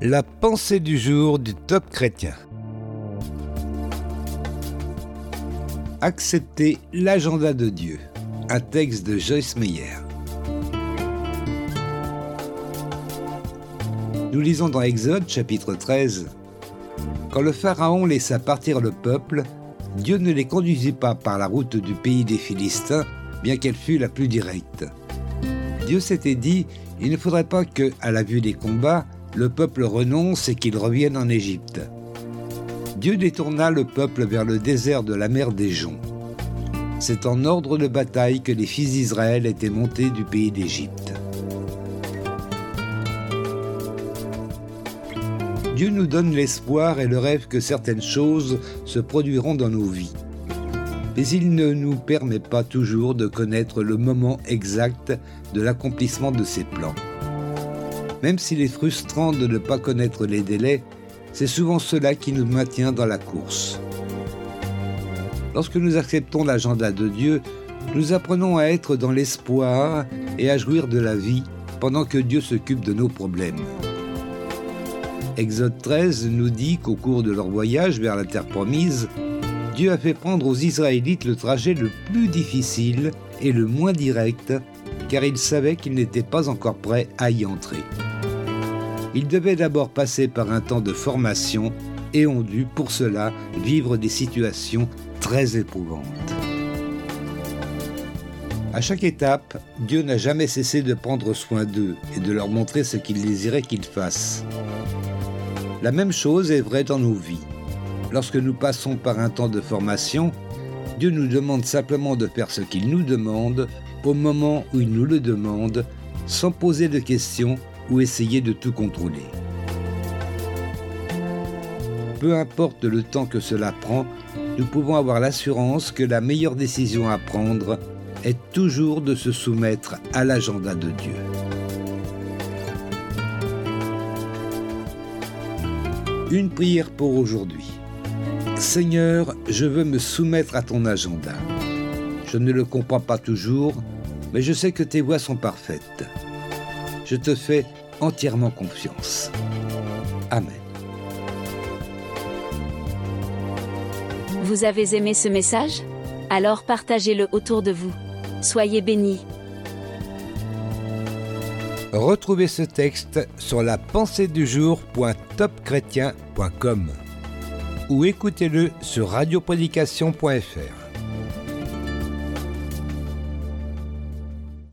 La pensée du jour du top chrétien. Accepter l'agenda de Dieu. Un texte de Joyce Meyer. Nous lisons dans Exode chapitre 13. Quand le Pharaon laissa partir le peuple, Dieu ne les conduisit pas par la route du pays des Philistins, bien qu'elle fût la plus directe. Dieu s'était dit, il ne faudrait pas que, à la vue des combats, le peuple renonce et qu'il revienne en Égypte. Dieu détourna le peuple vers le désert de la mer des Joncs. C'est en ordre de bataille que les fils d'Israël étaient montés du pays d'Égypte. Dieu nous donne l'espoir et le rêve que certaines choses se produiront dans nos vies. Mais il ne nous permet pas toujours de connaître le moment exact de l'accomplissement de ses plans. Même s'il est frustrant de ne pas connaître les délais, c'est souvent cela qui nous maintient dans la course. Lorsque nous acceptons l'agenda de Dieu, nous apprenons à être dans l'espoir et à jouir de la vie pendant que Dieu s'occupe de nos problèmes. Exode 13 nous dit qu'au cours de leur voyage vers la terre promise, Dieu a fait prendre aux Israélites le trajet le plus difficile et le moins direct, car il savait qu'ils n'étaient pas encore prêts à y entrer. Ils devaient d'abord passer par un temps de formation et ont dû, pour cela, vivre des situations très éprouvantes. À chaque étape, Dieu n'a jamais cessé de prendre soin d'eux et de leur montrer ce qu'il désirait qu'ils fassent. La même chose est vraie dans nos vies. Lorsque nous passons par un temps de formation, Dieu nous demande simplement de faire ce qu'il nous demande au moment où il nous le demande, sans poser de questions ou essayer de tout contrôler. Peu importe le temps que cela prend, nous pouvons avoir l'assurance que la meilleure décision à prendre est toujours de se soumettre à l'agenda de Dieu. Une prière pour aujourd'hui. Seigneur, je veux me soumettre à ton agenda. Je ne le comprends pas toujours, mais je sais que tes voies sont parfaites. Je te fais entièrement confiance. Amen. Vous avez aimé ce message? Alors partagez-le autour de vous. Soyez bénis. Retrouvez ce texte sur la pensée du jour.topchrétien.com ou écoutez-le sur radioprédication.fr.